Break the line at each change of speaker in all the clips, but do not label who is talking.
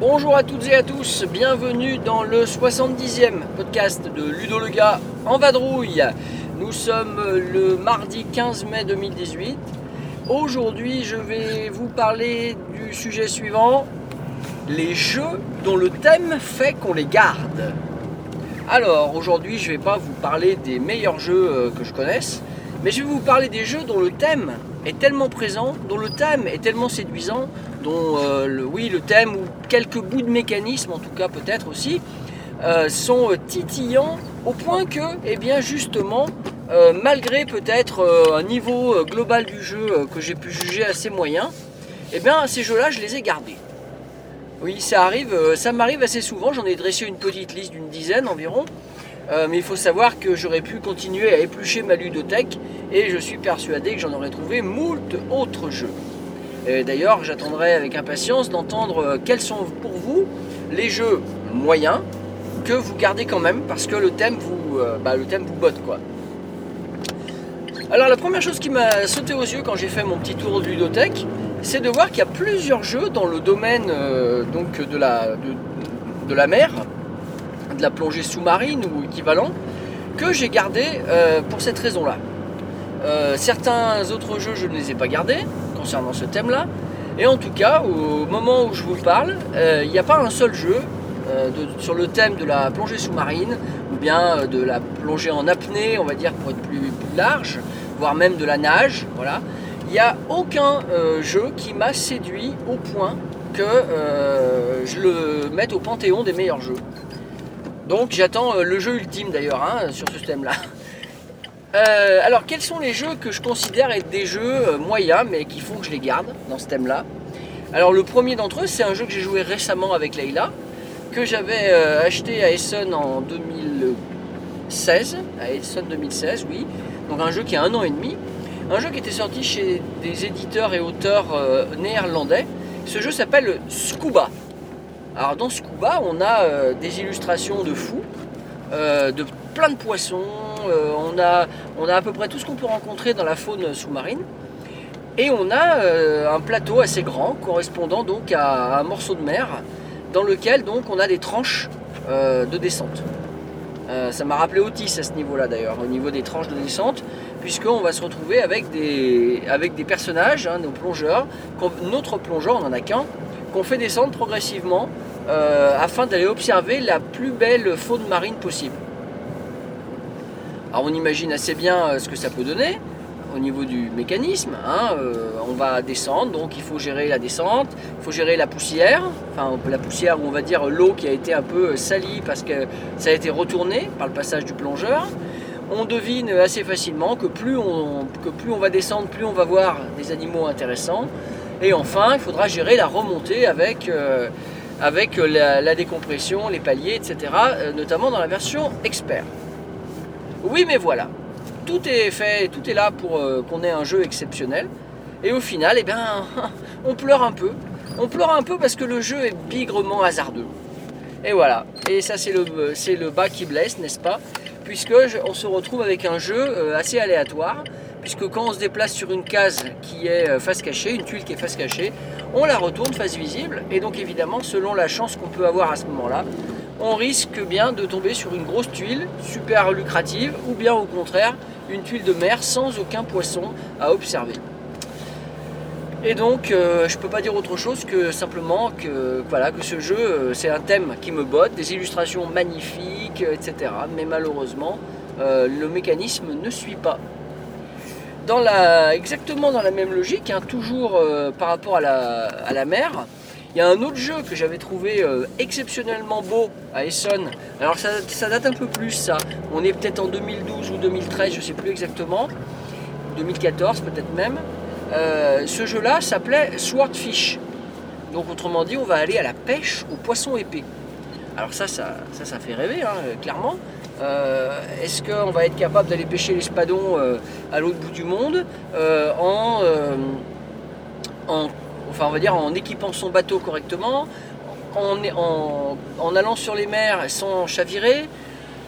Bonjour à toutes et à tous, bienvenue dans le 70e podcast de Ludo le gars en vadrouille. Nous sommes le mardi 15 mai 2018. Aujourd'hui, je vais vous parler du sujet suivant les jeux dont le thème fait qu'on les garde. Alors, aujourd'hui, je ne vais pas vous parler des meilleurs jeux euh, que je connaisse, mais je vais vous parler des jeux dont le thème est tellement présent, dont le thème est tellement séduisant, dont euh, oui, le thème ou quelques bouts de mécanisme, en tout cas peut-être aussi, euh, sont titillants au point que, eh bien justement, euh, malgré peut-être euh, un niveau euh, global du jeu euh, que j'ai pu juger assez moyen, eh bien ces jeux-là, je les ai gardés. Oui, ça arrive, euh, ça m'arrive assez souvent. J'en ai dressé une petite liste d'une dizaine environ. Euh, mais il faut savoir que j'aurais pu continuer à éplucher ma ludothèque et je suis persuadé que j'en aurais trouvé moult autres jeux. D'ailleurs, j'attendrai avec impatience d'entendre euh, quels sont pour vous les jeux moyens que vous gardez quand même parce que le thème vous, euh, bah, le thème vous botte quoi. Alors la première chose qui m'a sauté aux yeux quand j'ai fait mon petit tour de ludothèque, c'est de voir qu'il y a plusieurs jeux dans le domaine euh, donc de la, de, la mer, de la plongée sous-marine ou équivalent, que j'ai gardé euh, pour cette raison-là. Certains autres jeux, je ne les ai pas gardés concernant ce thème-là. Et en tout cas, au moment où je vous parle, il n'y a pas un seul jeu euh, sur le thème de la plongée sous-marine ou bien euh, de la plongée en apnée, on va dire pour être plus, large, voire même de la nage. Voilà. Il n'y a aucun euh, jeu qui m'a séduit au point que je le mette au panthéon des meilleurs jeux. Donc j'attends le jeu ultime d'ailleurs hein, sur ce thème-là. Alors quels sont les jeux que je considère être des jeux moyens mais qui font que je les garde dans ce thème-là? Alors le premier d'entre eux c'est un jeu que j'ai joué récemment avec Leïla, que j'avais euh, acheté à Essen en 2016, à Essen 2016 oui, donc un jeu qui a un an et demi, un jeu qui était sorti chez des éditeurs et auteurs euh, néerlandais. Ce jeu s'appelle Scuba. Alors dans Scuba, on a euh, des illustrations de fous, de plein de poissons, on, a, on a à peu près tout ce qu'on peut rencontrer dans la faune sous-marine. Et on a un plateau assez grand correspondant donc à un morceau de mer dans lequel donc on a des tranches euh, de descente. Euh, ça m'a rappelé Otis à ce niveau-là d'ailleurs, au niveau des tranches de descente, puisqu'on va se retrouver avec des, avec des personnages, hein, nos plongeurs, notre plongeur, on n'en a qu'un, qu'on fait descendre progressivement euh, afin d'aller observer la plus belle faune marine possible. Alors on imagine assez bien ce que ça peut donner au niveau du mécanisme. hein, euh, on va descendre, donc il faut gérer la descente, il faut gérer la poussière, enfin la poussière ou on va dire l'eau qui a été un peu salie parce que ça a été retourné par le passage du plongeur. On devine assez facilement que plus on, que plus on va descendre, plus on va voir des animaux intéressants. Et enfin, il faudra gérer la remontée avec, euh, la, décompression, les paliers, etc. euh, notamment dans la version expert. Oui, mais voilà. Tout est fait, tout est là pour euh, qu'on ait un jeu exceptionnel. Et au final, eh bien, on pleure un peu. On pleure un peu parce que le jeu est bigrement hasardeux. Et voilà. Et ça, c'est le, bas qui blesse, n'est-ce pas? Puisque on se retrouve avec un jeu euh, assez aléatoire. Puisque quand on se déplace sur une case qui est euh, face cachée, une tuile qui est face cachée, on la retourne face visible. Et donc, évidemment, selon la chance qu'on peut avoir à ce moment-là, on risque bien de tomber sur une grosse tuile super lucrative ou bien au contraire une tuile de mer sans aucun poisson à observer. Et donc euh, je peux pas dire autre chose que simplement que voilà que ce jeu euh, c'est un thème qui me botte, des illustrations magnifiques, euh, etc. Mais malheureusement le mécanisme ne suit pas. Dans la, exactement dans la même logique, hein, toujours par rapport à la mer, il y a un autre jeu que j'avais trouvé euh, exceptionnellement beau à Essonne. Alors ça, date un peu plus ça. On est peut-être en 2012 ou 2013, je sais plus exactement. 2014 peut-être même. Euh, ce jeu-là s'appelait Swordfish. Donc autrement dit, on va aller à la pêche aux poissons épais. Alors ça, ça, ça, fait rêver, hein, clairement. Euh, Est-ce qu'on va être capable d'aller pêcher les spadons à l'autre bout du monde en, en- on va dire en équipant son bateau correctement, en, allant sur les mers sans chavirer,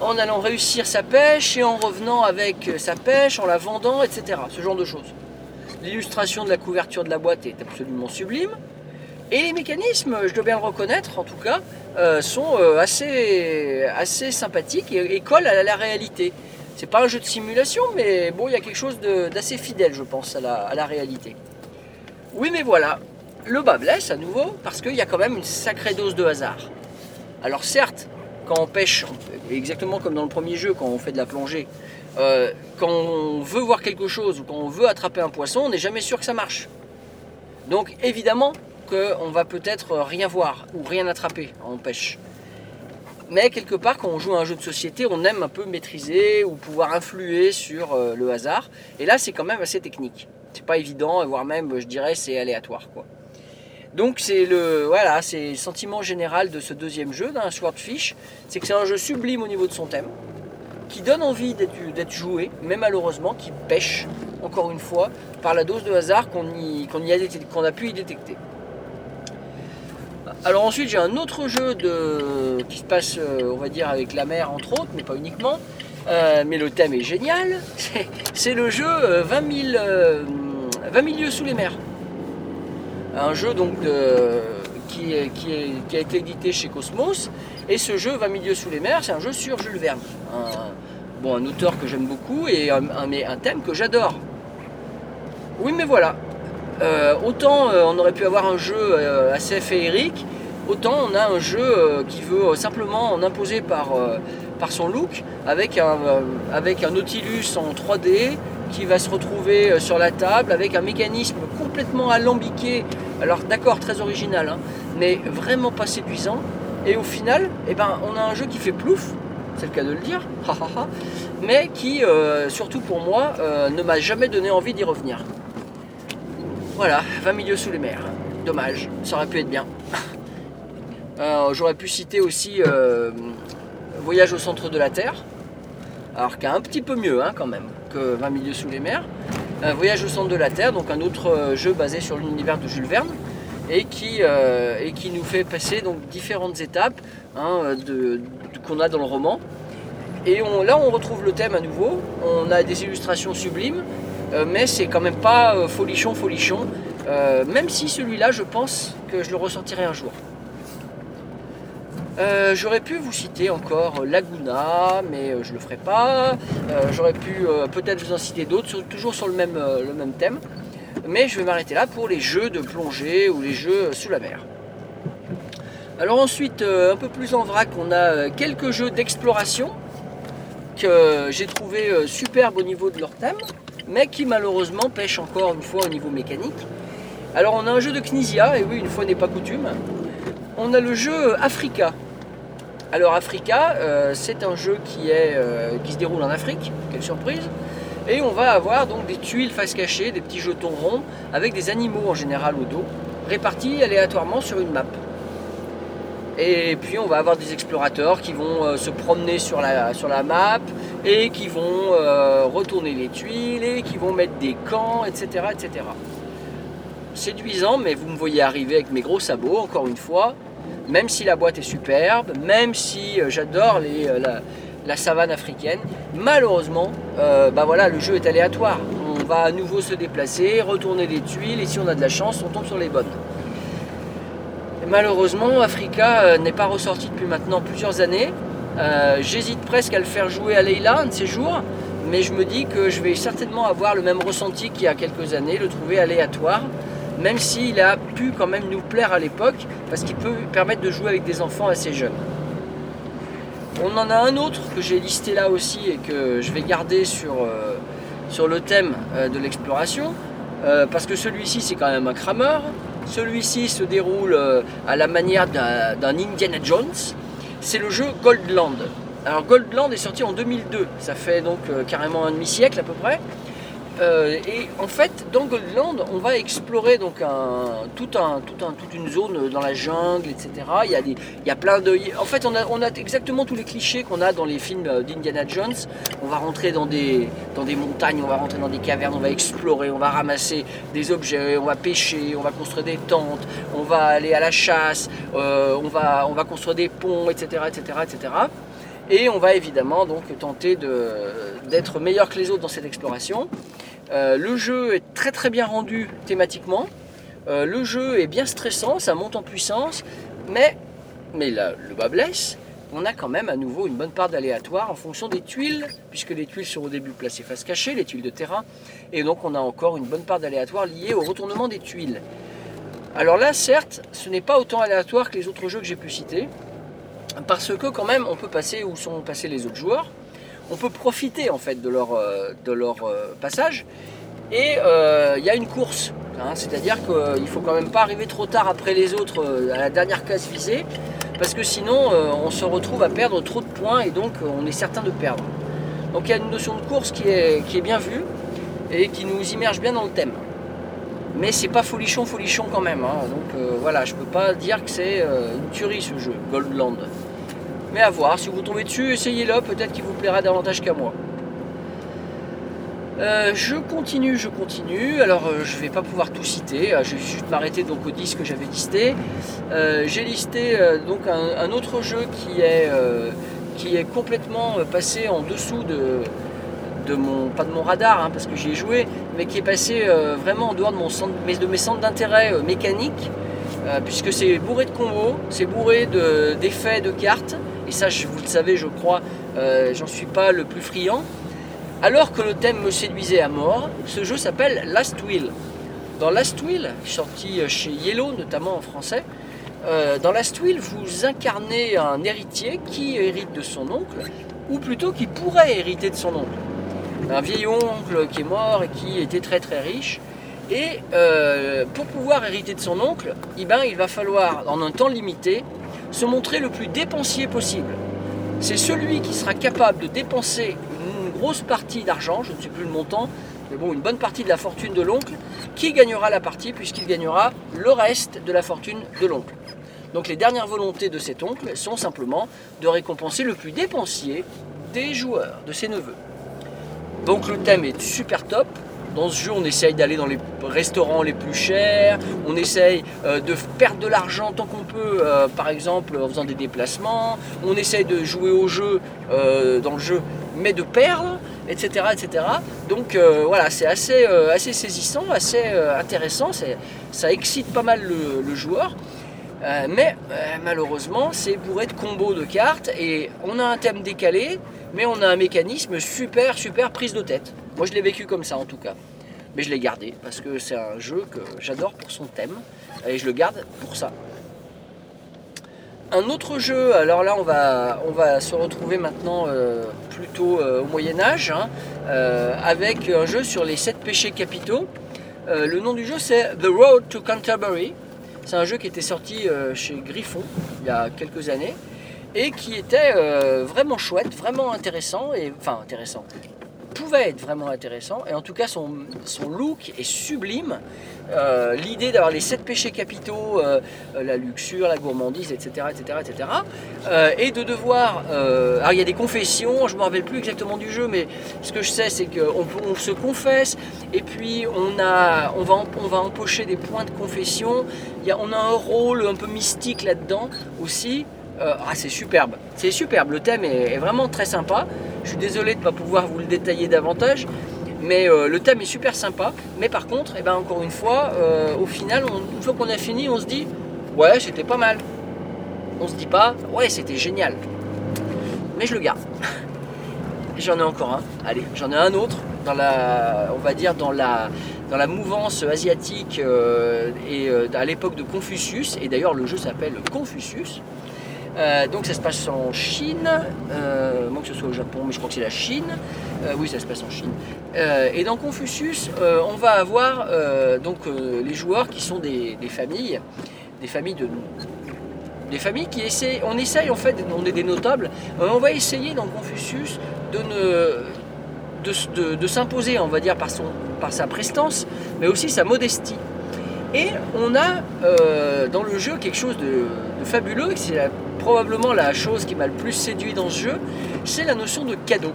en allant réussir sa pêche et en revenant avec sa pêche, en la vendant, etc. Ce genre de choses. L'illustration de la couverture de la boîte est absolument sublime. Et les mécanismes, je dois bien le reconnaître en tout cas, euh, sont euh, assez, sympathiques et, collent à la réalité. C'est pas un jeu de simulation, mais bon, il y a quelque chose d'assez fidèle, je pense, la, à la réalité. Oui, mais voilà, le bas blesse à nouveau, parce qu'il y a quand même une sacrée dose de hasard. Alors certes, quand on pêche, exactement comme dans le premier jeu, quand on fait de la plongée, euh, quand on veut voir quelque chose ou quand on veut attraper un poisson, on n'est jamais sûr que ça marche. Donc évidemment qu'on va peut-être rien voir ou rien attraper en pêche. Mais quelque part, quand on joue à un jeu de société, on aime un peu maîtriser ou pouvoir influer sur euh, le hasard. Et là, c'est quand même assez technique. C'est pas évident, voire même, je dirais, c'est aléatoire. Quoi. Donc c'est le voilà, c'est le sentiment général de ce deuxième jeu, d'un Swordfish, c'est que c'est un jeu sublime au niveau de son thème, qui donne envie d'être joué, mais malheureusement qui pêche, encore une fois, par la dose de hasard qu'on a, a pu y détecter. Alors ensuite j'ai un autre jeu qui se passe, euh, on va dire, avec la mer entre autres, mais pas uniquement. Euh, mais le thème est génial. C'est- le jeu euh, 20 000, euh, 20 000 lieues sous les mers. Un jeu donc qui, a été édité chez Cosmos. Et ce jeu 20 000 lieues sous les mers, c'est un jeu sur Jules Verne. Un, bon, un auteur que j'aime beaucoup et un, un- thème que j'adore. Oui, mais voilà. Autant on aurait pu avoir un jeu assez féerique, autant on a un jeu euh, qui veut euh, simplement en imposer par, euh, par son look, avec un, avec Nautilus en 3D qui va se retrouver sur la table, avec un mécanisme complètement alambiqué, alors d'accord, très original, hein, mais vraiment pas séduisant. Et au final, eh ben, on a un jeu qui fait plouf, c'est le cas de le dire, mais qui, surtout pour moi, ne m'a jamais donné envie d'y revenir. Voilà, 20 milieux sous les mers. Dommage, ça aurait pu être bien. Euh, J'aurais pu citer aussi euh, Voyage au centre de la Terre, alors qui est un petit peu mieux hein, quand même que 20 milieux sous les mers. Euh, Voyage au centre de la Terre, donc un autre jeu basé sur l'univers de Jules Verne et qui, nous fait passer donc différentes étapes hein, qu'on a dans le roman. Et là, on retrouve le thème à nouveau. On a des illustrations sublimes, mais c'est quand même pas folichon, folichon. Même si celui-là, je pense que je le ressortirai un jour. Euh, J'aurais pu vous citer encore Laguna, mais euh, je le ferai pas. Euh, J'aurais pu euh, peut-être vous en citer d'autres, toujours sur le même, euh, thème. Mais je vais m'arrêter là pour les jeux de plongée ou les jeux sous la mer. Alors ensuite, euh, un peu plus en vrac, on a euh, quelques jeux d'exploration que j'ai trouvé euh, superbes au niveau de leur thème, mais qui malheureusement pêchent encore une fois au niveau mécanique. Alors on a un jeu de Knizia, et oui, une fois n'est pas coutume. On a le jeu Africa. Alors Africa, euh, c'est un jeu euh, qui se déroule en Afrique, quelle surprise. Et on va avoir donc des tuiles face cachée, des petits jetons ronds, avec des animaux en général au dos, répartis aléatoirement sur une map. Et puis on va avoir des explorateurs qui vont euh, se promener sur la, sur map et qui vont retourner les tuiles et qui vont mettre des camps, etc. etc. Séduisant, mais vous me voyez arriver avec mes gros sabots, encore une fois, même si la boîte est superbe, même si euh, j'adore euh, la, savane africaine, malheureusement, euh, bah voilà, le jeu est aléatoire. On va à nouveau se déplacer, retourner les tuiles, et si on a de la chance, on tombe sur les bonnes. Malheureusement, Africa euh, n'est pas ressorti depuis maintenant plusieurs années. J'hésite presque à le faire jouer à Leila un de ces jours, mais je me dis que je vais certainement avoir le même ressenti qu'il y a quelques années, le trouver aléatoire, même s'il a pu quand même nous plaire à l'époque, parce qu'il peut permettre de jouer avec des enfants assez jeunes. On en a un autre que j'ai listé là aussi et que je vais garder sur, euh, sur le thème euh, de l'exploration, euh, parce que celui-ci c'est quand même un crameur. Celui-ci se déroule à la manière d'un Indiana Jones. C'est le jeu Goldland. Alors Goldland est sorti en 2002, ça fait donc carrément un demi-siècle à peu près. Euh, et en fait, dans Goldland, on va explorer donc toute une zone dans la jungle, etc. Il y a, plein de. En fait, on a, exactement tous les clichés qu'on a dans les films euh, d'Indiana Jones. On va rentrer dans des, montagnes, on va rentrer dans des cavernes, on va explorer, on va ramasser des objets, on va pêcher, on va construire des tentes, on va aller à la chasse, euh, on, va, on va construire des ponts, etc., etc., etc. Et on va évidemment donc tenter d'être meilleur que les autres dans cette exploration. Euh, le jeu est très très bien rendu thématiquement. Euh, le jeu est bien stressant, ça monte en puissance, mais, mais le bas blesse. On a quand même à nouveau une bonne part d'aléatoire en fonction des tuiles, puisque les tuiles sont au début placées face cachée, les tuiles de terrain, et donc on a encore une bonne part d'aléatoire liée au retournement des tuiles. Alors là, certes, ce n'est pas autant aléatoire que les autres jeux que j'ai pu citer, parce que quand même, on peut passer où sont passés les autres joueurs, on peut profiter en fait de leur, euh, de leur euh, passage, et euh, il y a une course, hein, c'est-à-dire qu'il faut quand même pas arriver trop tard après les autres à la dernière case visée, parce que sinon on se retrouve à perdre trop de points et donc on est certain de perdre. Donc il y a une notion de course qui est, qui est bien vue et qui nous immerge bien dans le thème. Mais c'est pas folichon folichon quand même. hein. Donc voilà, je peux pas dire que c'est une tuerie ce jeu, Goldland. Mais à voir, si vous tombez dessus, essayez-le, peut-être qu'il vous plaira davantage qu'à moi. Euh, je continue, je continue. Alors, euh, je vais pas pouvoir tout citer. Euh, Je vais juste m'arrêter donc aux 10 que j'avais listés. Euh, J'ai listé donc un, autre jeu qui est, qui est complètement passé en dessous de, de mon, pas de mon radar, hein, parce que j'y ai joué, mais qui est passé vraiment en dehors de, mon centre, de mes centres d'intérêt mécaniques, euh, puisque c'est bourré de combos, c'est bourré de- d'effets de, cartes, et ça, vous le savez, je crois, euh, j'en suis pas le plus friand. Alors que le thème me séduisait à mort, ce jeu s'appelle Last Will. Dans Last Will, sorti chez Yellow notamment en français, euh, dans Last Will, vous incarnez un héritier qui hérite de son oncle, ou plutôt qui pourrait hériter de son oncle. Un vieil oncle qui est mort et qui était très très riche. Et euh, pour pouvoir hériter de son oncle, eh ben, il va falloir, en un temps limité, se montrer le plus dépensier possible. C'est celui qui sera capable de dépenser une grosse partie d'argent, je ne sais plus le montant, mais bon, une bonne partie de la fortune de l'oncle, qui gagnera la partie puisqu'il gagnera le reste de la fortune de l'oncle. Donc les dernières volontés de cet oncle sont simplement de récompenser le plus dépensier des joueurs, de ses neveux. Donc le thème est super top. Dans ce jeu, on essaye d'aller dans les restaurants les plus chers, on essaye euh, de perdre de l'argent tant qu'on peut, euh, par exemple en faisant des déplacements, on essaye de jouer au jeu euh, dans le jeu, mais de perdre, etc. etc. Donc voilà, c'est assez, saisissant, assez intéressant, ça excite pas mal le, joueur. Mais malheureusement, c'est bourré de combos de cartes et on a un thème décalé, mais on a un mécanisme super, super prise de tête. Moi, je l'ai vécu comme ça en tout cas. Mais je l'ai gardé parce que c'est un jeu que j'adore pour son thème et je le garde pour ça. Un autre jeu, alors là on va, on va se retrouver maintenant euh, plutôt euh, au Moyen Âge, hein, euh, avec un jeu sur les sept péchés capitaux. Le nom du jeu c'est The Road to Canterbury. C'est un jeu qui était sorti chez Griffon il y a quelques années et qui était euh, vraiment chouette, vraiment intéressant, et enfin intéressant, pouvait être vraiment intéressant, et en tout cas son, look est sublime. Euh, L'idée d'avoir les sept péchés capitaux, euh, la luxure, la gourmandise, etc., etc., etc., et de devoir, alors il y a des confessions, je ne me rappelle plus exactement du jeu, mais ce que je sais c'est qu'on se confesse, et puis on, a, on, va, on va empocher des points de confession, y a, on a un rôle un peu mystique là-dedans aussi. Euh, ah, c'est superbe, c'est superbe, le thème est, vraiment très sympa. Je suis désolé de ne pas pouvoir vous le détailler davantage, mais euh, le thème est super sympa. Mais par contre, eh ben, encore une fois, euh, au final, une fois qu'on a fini, on se dit ouais, c'était pas mal. On se dit pas ouais, c'était génial. Mais je le garde. J'en ai encore un. Allez, j'en ai un autre dans la, on va dire dans la, dans la mouvance asiatique et à l'époque de Confucius. Et d'ailleurs, le jeu s'appelle Confucius. Euh, donc ça se passe en Chine, euh, moins que ce soit au Japon, mais je crois que c'est la Chine. Euh, oui, ça se passe en Chine. Euh, et dans Confucius, on va avoir donc les joueurs qui sont des, familles, des familles de des familles qui essaient, on essaye en fait, on est des notables, on va essayer dans Confucius de ne de, de- s'imposer, on va dire, par, son, par sa prestance, mais aussi sa modestie. Et on a dans le jeu quelque chose de, de fabuleux, c'est la- probablement la chose qui m'a le plus séduit dans ce jeu, c'est la notion de cadeau.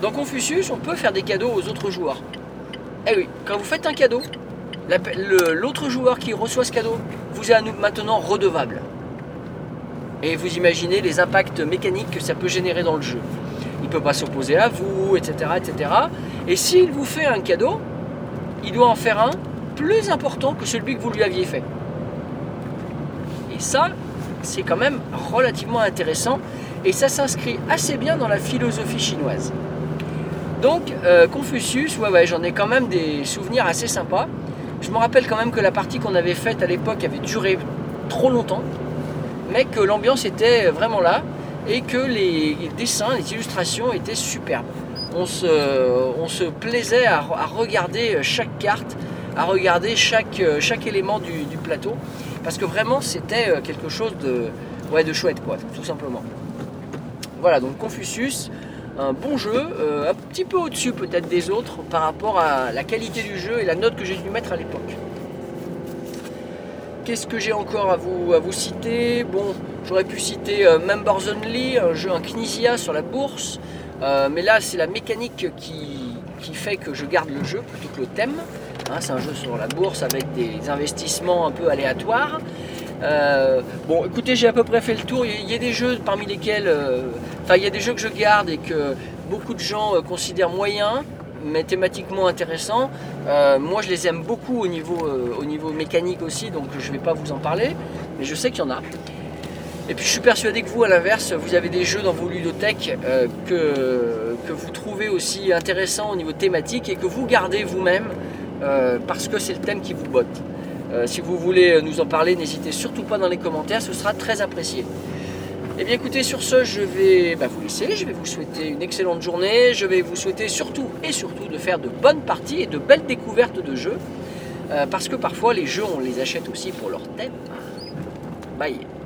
Dans Confucius, on peut faire des cadeaux aux autres joueurs. Eh oui, quand vous faites un cadeau, l'autre joueur qui reçoit ce cadeau vous est maintenant redevable. Et vous imaginez les impacts mécaniques que ça peut générer dans le jeu. Il ne peut pas s'opposer à vous, etc. etc. Et s'il vous fait un cadeau, il doit en faire un plus important que celui que vous lui aviez fait. Et ça, c'est quand même relativement intéressant et ça s'inscrit assez bien dans la philosophie chinoise. Donc euh, Confucius, ouais ouais, j'en ai quand même des souvenirs assez sympas. Je me rappelle quand même que la partie qu'on avait faite à l'époque avait duré trop longtemps, mais que l'ambiance était vraiment là et que les dessins, les illustrations étaient superbes. On se, plaisait à, regarder chaque carte, à regarder chaque, élément du plateau, parce que vraiment c'était euh, quelque chose de, ouais, de chouette, quoi, tout simplement. Voilà, donc Confucius, un bon jeu, euh, un petit peu au-dessus peut-être des autres par rapport à la qualité du jeu et la note que j'ai dû mettre à l'époque. Qu'est-ce que j'ai encore à vous, citer? Bon, j'aurais pu citer euh, Members Only, un jeu, un Knizia sur la bourse, mais là c'est la mécanique qui fait que je garde le jeu plutôt que le thème. Hein, c'est un jeu sur la bourse avec des investissements un peu aléatoires. Euh, bon, écoutez, j'ai à peu près fait le tour. Il y a- des jeux parmi lesquels, euh, enfin, il y a des jeux que je garde et que beaucoup de gens euh, considèrent moyens, mais thématiquement intéressants. Moi, je les aime beaucoup au niveau, au niveau mécanique aussi, donc je ne vais pas vous en parler, mais je sais qu'il y en a. Et puis, je suis persuadé que vous, à l'inverse, vous avez des jeux dans vos ludothèques que, que vous trouvez aussi intéressants au niveau thématique et que vous gardez vous-même euh, parce que c'est le thème qui vous botte. Euh, si vous voulez nous en parler, n'hésitez surtout pas dans les commentaires, ce sera très apprécié. Et bien écoutez, sur ce, je vais bah, vous laisser, je vais vous souhaiter une excellente journée, je vais vous souhaiter surtout et surtout de faire de bonnes parties et de belles découvertes de jeux, euh, parce que parfois les jeux, on les achète aussi pour leur thème. Bye